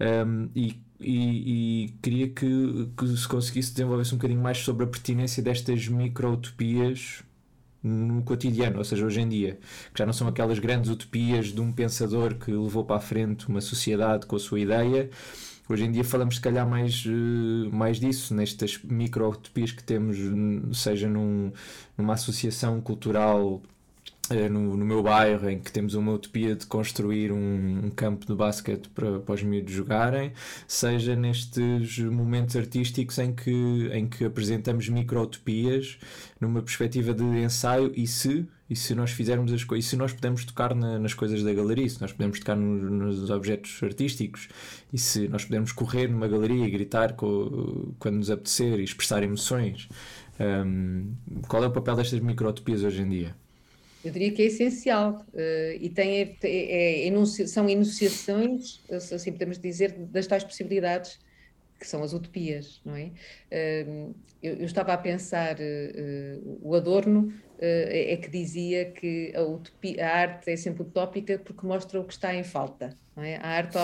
um, e, e, e, queria que, que se conseguisse desenvolver-se um bocadinho mais sobre a pertinência destas micro-utopias no cotidiano, ou seja, hoje em dia, que já não são aquelas grandes utopias de um pensador que levou para a frente uma sociedade com a sua ideia. Hoje em dia falamos se calhar mais, eh, mais disso, nestas micro-utopias que temos, seja num, numa associação cultural eh, no, no, meu bairro, em que temos uma utopia de construir um, um, campo de basquete para, para os miúdos jogarem, seja nestes momentos artísticos em que, em que apresentamos micro-utopias numa perspectiva de ensaio e se, e se nós fizermos as coisas, se nós podemos tocar na, nas coisas da galeria, se nós podemos tocar no, nos objetos artísticos, e se nós podemos correr numa galeria e gritar co, quando nos apetecer e expressar emoções. Um, qual é o papel destas micro-utopias hoje em dia? eu diria que é essencial uh, e tem, é, é, enunci, são enunciações, assim podemos dizer, das tais possibilidades que são as utopias, não é? Eu, eu, estava a pensar, uh, o Adorno é que dizia que a, utopia, a, arte é sempre utópica porque mostra o que está em falta, não é? A arte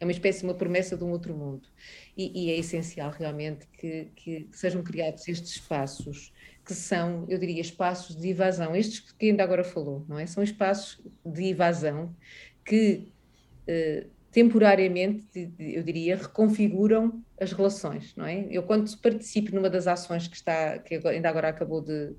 é uma espécie uma promessa de um outro mundo e, e é essencial realmente que, que sejam criados estes espaços que são, eu diria, espaços de evasão, estes que ainda agora falou, não é? São espaços de evasão que eh, temporariamente, eu diria, reconfiguram as relações, não é? Eu quando participo numa das ações que está, que ainda agora acabou de,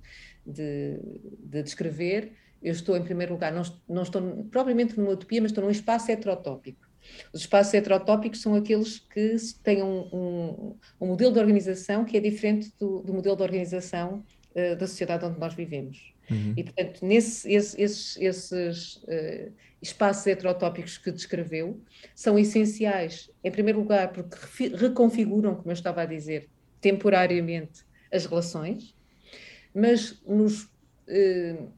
de, de descrever, eu estou em primeiro lugar, não, não estou propriamente numa utopia, mas estou num espaço heterotópico. Os espaços heterotópicos são aqueles que têm um, um, um modelo de organização que é diferente do, do modelo de organização uh, da sociedade onde nós vivemos. Uhum. E, portanto, nesse, esse, esses, esses uh, espaços heterotópicos que descreveu são essenciais, em primeiro lugar, porque reconfiguram, como eu estava a dizer, temporariamente as relações, mas nos uh,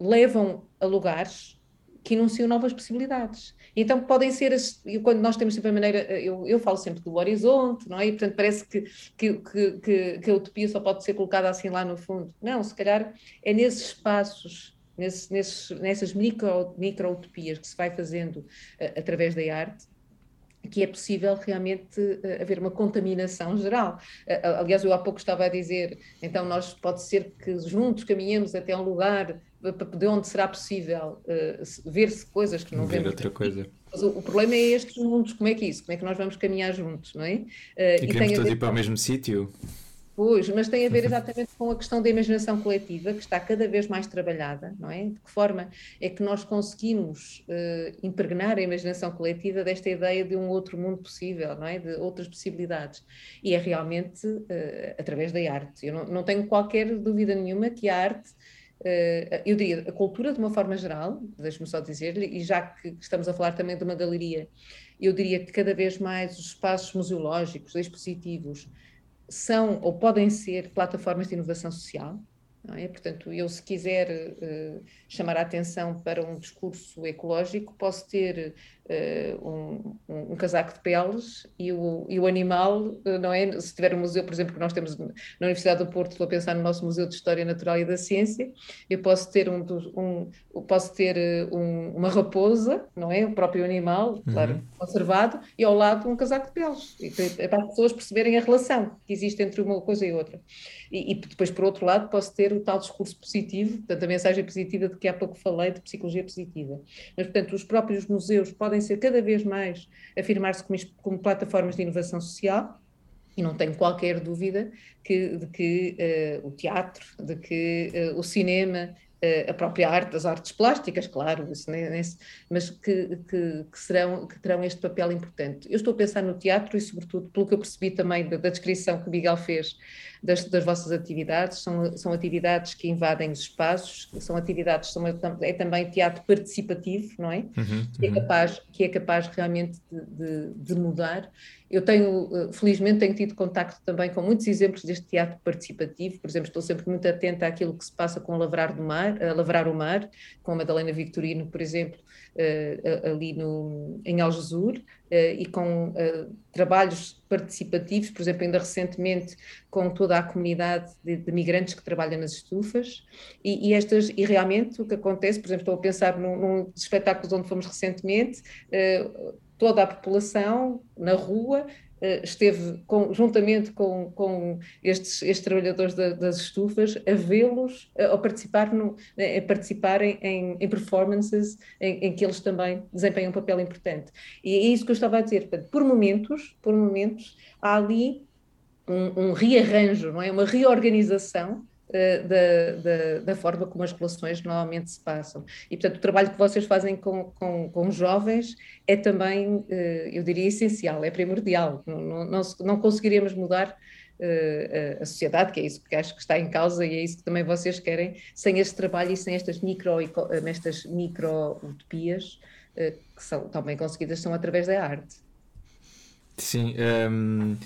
levam a lugares que enunciam novas possibilidades. Então podem ser, as, quando nós temos sempre a maneira, eu, eu falo sempre do horizonte, não é? E portanto parece que, que, que, que, a utopia só pode ser colocada assim lá no fundo. Não, se calhar é nesses espaços, nesses, nesses, nessas micro, micro-utopias que se vai fazendo uh, através da arte, que é possível realmente uh, haver uma contaminação geral. Uh, aliás, eu há pouco estava a dizer, então nós pode ser que juntos caminhemos até um lugar de onde será possível uh, ver-se coisas que não ver vemos. outra coisa. Mas o, o, problema é estes mundos, como é que é isso? Como é que nós vamos caminhar juntos, não é? Uh, e, e queremos todos ir para o mesmo sítio? Pois, mas tem a ver exatamente com a questão da imaginação coletiva, que está cada vez mais trabalhada, não é? De que forma é que nós conseguimos uh, impregnar a imaginação coletiva desta ideia de um outro mundo possível, não é? De outras possibilidades. E é realmente uh, através da arte. Eu não, não tenho qualquer dúvida nenhuma que a arte eu diria, a cultura de uma forma geral, deixe-me só dizer-lhe, e já que estamos a falar também de uma galeria, eu diria que cada vez mais os espaços museológicos, expositivos, são ou podem ser plataformas de inovação social, é? Portanto, eu se quiser uh, chamar a atenção para um discurso ecológico, posso ter um, um, um, casaco de peles e o, e o animal, uh, não é? Se tiver um museu, por exemplo, que nós temos na Universidade do Porto, estou a pensar no nosso Museu de História Natural e da Ciência, eu posso ter, um, um posso ter uma raposa, não é? O próprio animal, uhum. claro, conservado, e ao lado um casaco de peles, e, para as pessoas perceberem a relação que existe entre uma coisa e outra. E, e, depois, por outro lado, posso ter o tal discurso positivo, portanto, a mensagem positiva de que há pouco falei, de psicologia positiva. Mas, portanto, os próprios museus podem ser cada vez mais afirmar-se como, como, plataformas de inovação social. E não tenho qualquer dúvida que, de que uh, o teatro, de que uh, o cinema, a própria arte, as artes plásticas, claro, isso, mas que, que, que, serão, que terão este papel importante. Eu estou a pensar no teatro e, sobretudo, pelo que eu percebi também da, da descrição que o Miguel fez das, das vossas atividades. São, são atividades que invadem os espaços, são atividades, são, é também teatro participativo, não é? Uhum, que, é uhum. capaz, que é capaz realmente de, de, de mudar. Eu tenho, eh, felizmente, tenho tido contacto também com muitos exemplos deste teatro participativo. Por exemplo, estou sempre muito atenta àquilo que se passa com Lavrar do Mar, a lavrar o mar, com a Madalena Victorino, por exemplo, uh, ali no, em Algesur, e com trabalhos participativos, por exemplo, ainda recentemente com toda a comunidade de, de migrantes que trabalha nas estufas, e, e, estas, e realmente o que acontece, por exemplo, estou a pensar num, num dos espetáculos onde fomos recentemente, toda a população na rua eh, esteve com, juntamente com, com estes, estes trabalhadores da, das estufas a vê-los a, participar, no, a participarem em, em performances em, em, que eles também desempenham um papel importante. E é isso que eu estava a dizer. Por momentos, por momentos há ali um, um rearranjo, não é? uma reorganização da, da, da, forma como as relações normalmente se passam. E, portanto, o trabalho que vocês fazem com, com, com jovens é também, uh, eu diria, essencial, é primordial. Não, não, não, conseguiríamos mudar uh, a sociedade, que é isso que acho que está em causa e é isso que também vocês querem, sem este trabalho e sem estas micro, estas micro utopias que são também conseguidas são através da arte. Sim, um, ehm,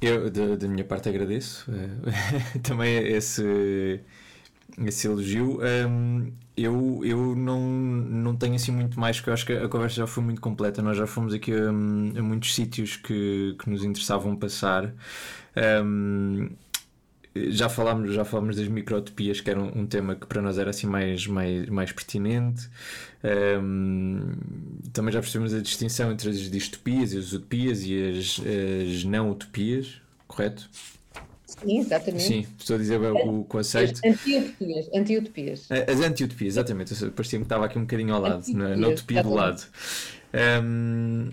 eu, da, minha parte, agradeço uh, também esse, esse elogio. Eu eu não, não tenho assim muito mais, porque eu acho que a conversa já foi muito completa. Nós já fomos aqui a, a muitos sítios que, que nos interessavam passar. Um, já falámos, já falámos das microtopias, que era um, um, tema que para nós era assim mais, mais, mais pertinente. Um, também já percebemos a distinção entre as distopias e as utopias e as, as não utopias, correto? Sim, exatamente. Sim, estou a dizer o, conceito. Anti-utopias. Anti as anti-utopias, exatamente. Parecia-me que estava aqui um bocadinho ao lado, na, na utopia do lado. Um,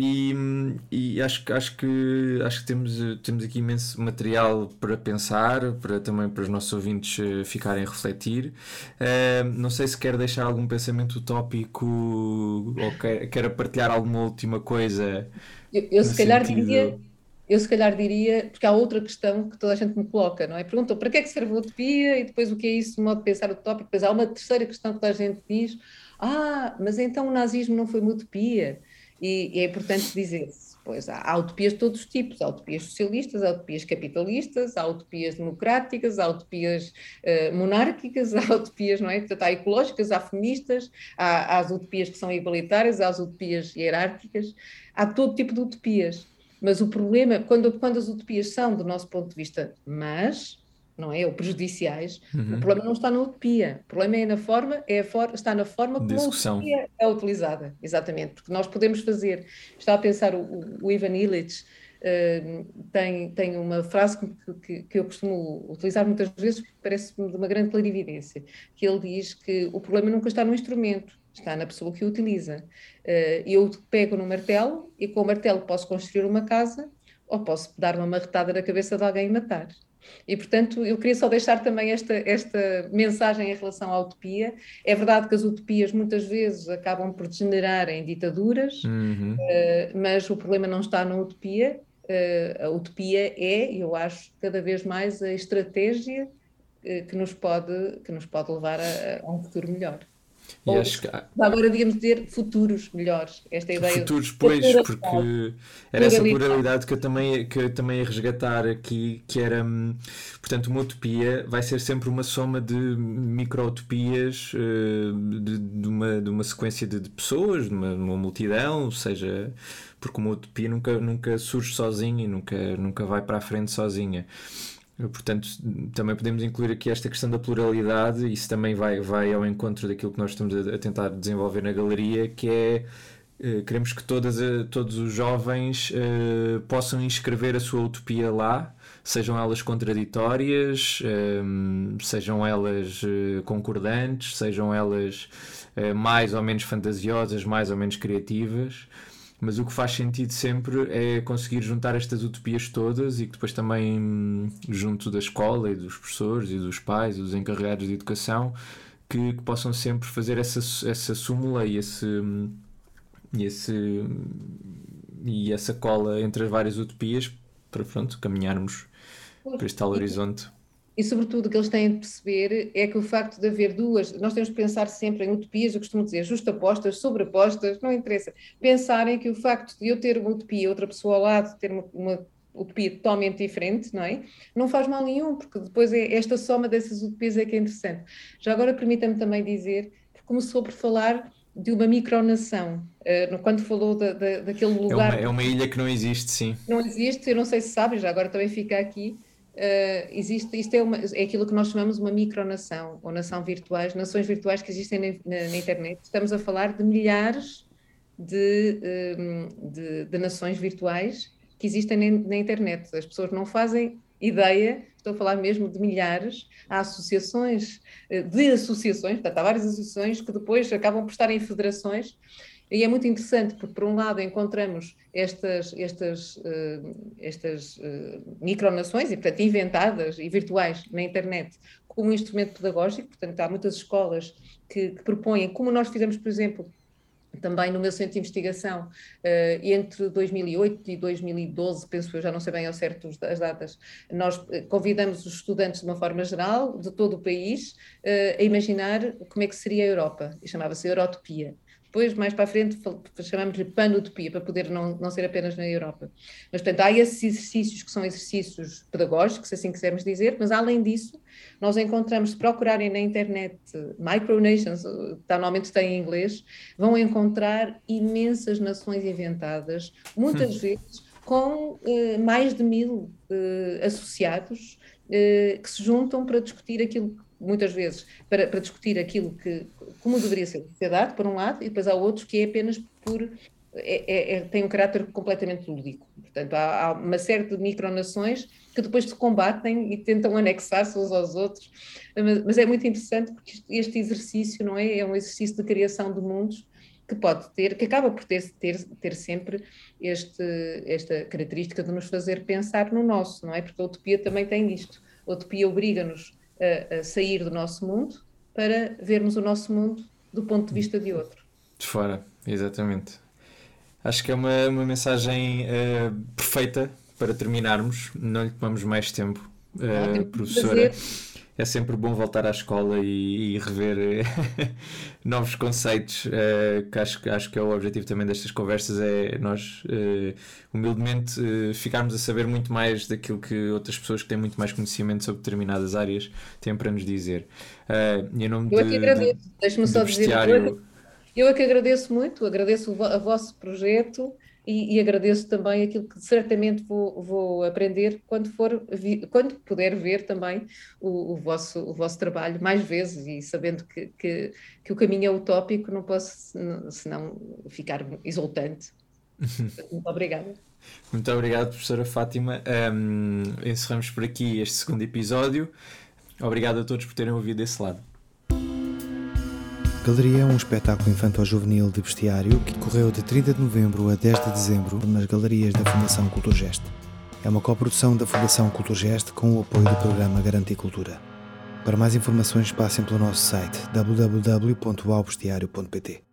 e, e acho, acho que, acho que temos, temos aqui imenso material para pensar, para também para os nossos ouvintes eh, ficarem a refletir. Uh, não sei se quer deixar algum pensamento utópico ou quer, quer partilhar alguma última coisa. Eu, eu se calhar sentido... diria eu se calhar diria, porque há outra questão que toda a gente me coloca, não é? Perguntam para que é que serve a utopia e depois o que é isso, o modo de pensar utópico. Depois há uma terceira questão que toda a gente diz: ah, mas então o nazismo não foi uma utopia. E, e é importante dizer-se, pois há, há, utopias de todos os tipos, há utopias socialistas, há utopias capitalistas, há utopias democráticas, há utopias uh, monárquicas, há utopias, não é? Portanto, há ecológicas, há feministas, há, há as utopias que são igualitárias, há as utopias hierárquicas, há todo tipo de utopias. Mas o problema, quando, quando as utopias são, do nosso ponto de vista, mas, não é? Ou prejudiciais, uhum. o problema não está na utopia. O problema é na forma, é for, está na forma como Discussão. a utopia é utilizada. Exatamente. Porque nós podemos fazer. Estava a pensar, o, o Ivan Illich uh, tem, tem uma frase que, que, que, eu costumo utilizar muitas vezes, que parece-me de uma grande clarividência, que ele diz que o problema nunca está no instrumento, está na pessoa que o utiliza. Uh, eu pego no martelo e com o martelo posso construir uma casa ou posso dar uma marretada na cabeça de alguém e matar. E, portanto, eu queria só deixar também esta, esta mensagem em relação à utopia. É verdade que as utopias muitas vezes acabam por degenerar em ditaduras, uhum. uh, mas o problema não está na utopia. Uh, a utopia é, eu acho, cada vez mais a estratégia uh, que, nos pode, que nos pode levar a, a um futuro melhor. E Ou, acho que... Agora digamos dizer futuros melhores, esta ideia. Futuros, pois, porque era essa pluralidade que eu também, que eu também ia resgatar aqui, que era, hum, portanto, uma utopia vai ser sempre uma soma de micro-utopias eh, de, de, uma, de uma sequência de, de pessoas, de uma, uma multidão, seja porque uma utopia nunca, nunca surge sozinha e nunca, nunca vai para a frente sozinha. Portanto, também podemos incluir aqui esta questão da pluralidade, isso também vai, vai ao encontro daquilo que nós estamos a, tentar desenvolver na galeria, que é uh, queremos que todas, uh, todos os jovens uh, possam inscrever a sua utopia lá, sejam elas contraditórias, sejam elas concordantes, sejam elas mais ou menos fantasiosas, mais ou menos criativas mas o que faz sentido sempre é conseguir juntar estas utopias todas e que depois também junto da escola e dos professores e dos pais e dos encarregados de educação que, que possam sempre fazer essa, essa súmula e esse, e esse e essa cola entre as várias utopias para pronto, caminharmos para este tal horizonte. E, sobretudo, o que eles têm de perceber é que o facto de haver duas, nós temos de pensar sempre em utopias, eu costumo dizer justapostas, sobrepostas, não interessa. Pensarem que o facto de eu ter uma utopia, outra pessoa ao lado ter uma, uma utopia totalmente diferente, não é? Não faz mal nenhum, porque depois é esta soma dessas utopias é que é interessante. Já agora permita-me também dizer que começou por falar de uma micronação, uh, quando falou da, da, daquele lugar... É uma, é uma ilha que não existe, sim. Não existe, eu não sei se sabe, já agora também fica aqui, Uh, existe, isto é, uma, é aquilo que nós chamamos uma micronação, ou nação virtuais, nações virtuais que existem na, na, na internet. Estamos a falar de milhares de, um, de, de, nações virtuais que existem na, na, internet. As pessoas não fazem ideia, estou a falar mesmo de milhares. Há associações, eh, de associações, portanto, há várias associações que depois acabam por estar em federações e é muito interessante porque, por um lado, encontramos estas, estas, uh, estas uh, micronações, e, portanto, inventadas e virtuais na internet, como um instrumento pedagógico. Portanto, há muitas escolas que, que propõem, como nós fizemos, por exemplo, também no meu centro de investigação, uh, entre 2008 e 2012, penso eu, já não sei bem ao certo as datas, nós convidamos os estudantes de uma forma geral, de todo o país, a imaginar como é que seria a Europa, e chamava-se Eurotopia. Depois, mais para a frente, chamamos-lhe panutopia, para poder não, não ser apenas na Europa. Mas, portanto, há esses exercícios que são exercícios pedagógicos, se assim quisermos dizer, mas além disso, nós encontramos, se procurarem na internet micronations, tá, normalmente tem em inglês, vão encontrar imensas nações inventadas, muitas hum. vezes com eh, mais de mil eh, associados eh, que se juntam para discutir aquilo muitas vezes para, para discutir aquilo que como deveria ser a sociedade, por um lado, e depois há outros que é apenas por é, é, é, tem um caráter completamente lúdico. Portanto, há, há, uma série de micronações que depois se combatem e tentam anexar-se uns aos outros. Mas, mas, é muito interessante porque este exercício, não é? É um exercício de criação de mundos que pode ter, que acaba por ter, ter, ter sempre este, esta característica de nos fazer pensar no nosso, não é? Porque a utopia também tem isto. A utopia obriga-nos a, a sair do nosso mundo para vermos o nosso mundo do ponto de vista de outro. De fora, exatamente. Acho que é uma, uma mensagem uh, perfeita para terminarmos. Não lhe tomamos mais tempo, uh, professora. Prazer é sempre bom voltar à escola e, e rever eh, novos conceitos, uh, que acho, acho que é o objetivo também destas conversas, é nós uh, humildemente uh, ficarmos a saber muito mais daquilo que outras pessoas que têm muito mais conhecimento sobre determinadas áreas têm para nos dizer. Uh, em nome eu aqui agradeço, deixe-me só dizer, eu, é que agradeço muito, agradeço o, a vosso projeto, e, e, agradeço também aquilo que certamente vou, vou aprender quando for quando puder ver também o, o, vosso, o vosso trabalho mais vezes e sabendo que, que, que o caminho é utópico, não posso senão ficar exultante. Muito obrigada. Muito obrigado, professora Fátima. Um, encerramos por aqui este segundo episódio. Obrigado a todos por terem ouvido esse lado. Galeria é um espetáculo infantil-juvenil de bestiário que decorreu de 30 de novembro a 10 de dezembro nas galerias da Fundação Culturgest. É uma coprodução da Fundação Culturgest com o apoio do programa Garantir Cultura. Para mais informações passem pelo nosso site www.aubestiario.pt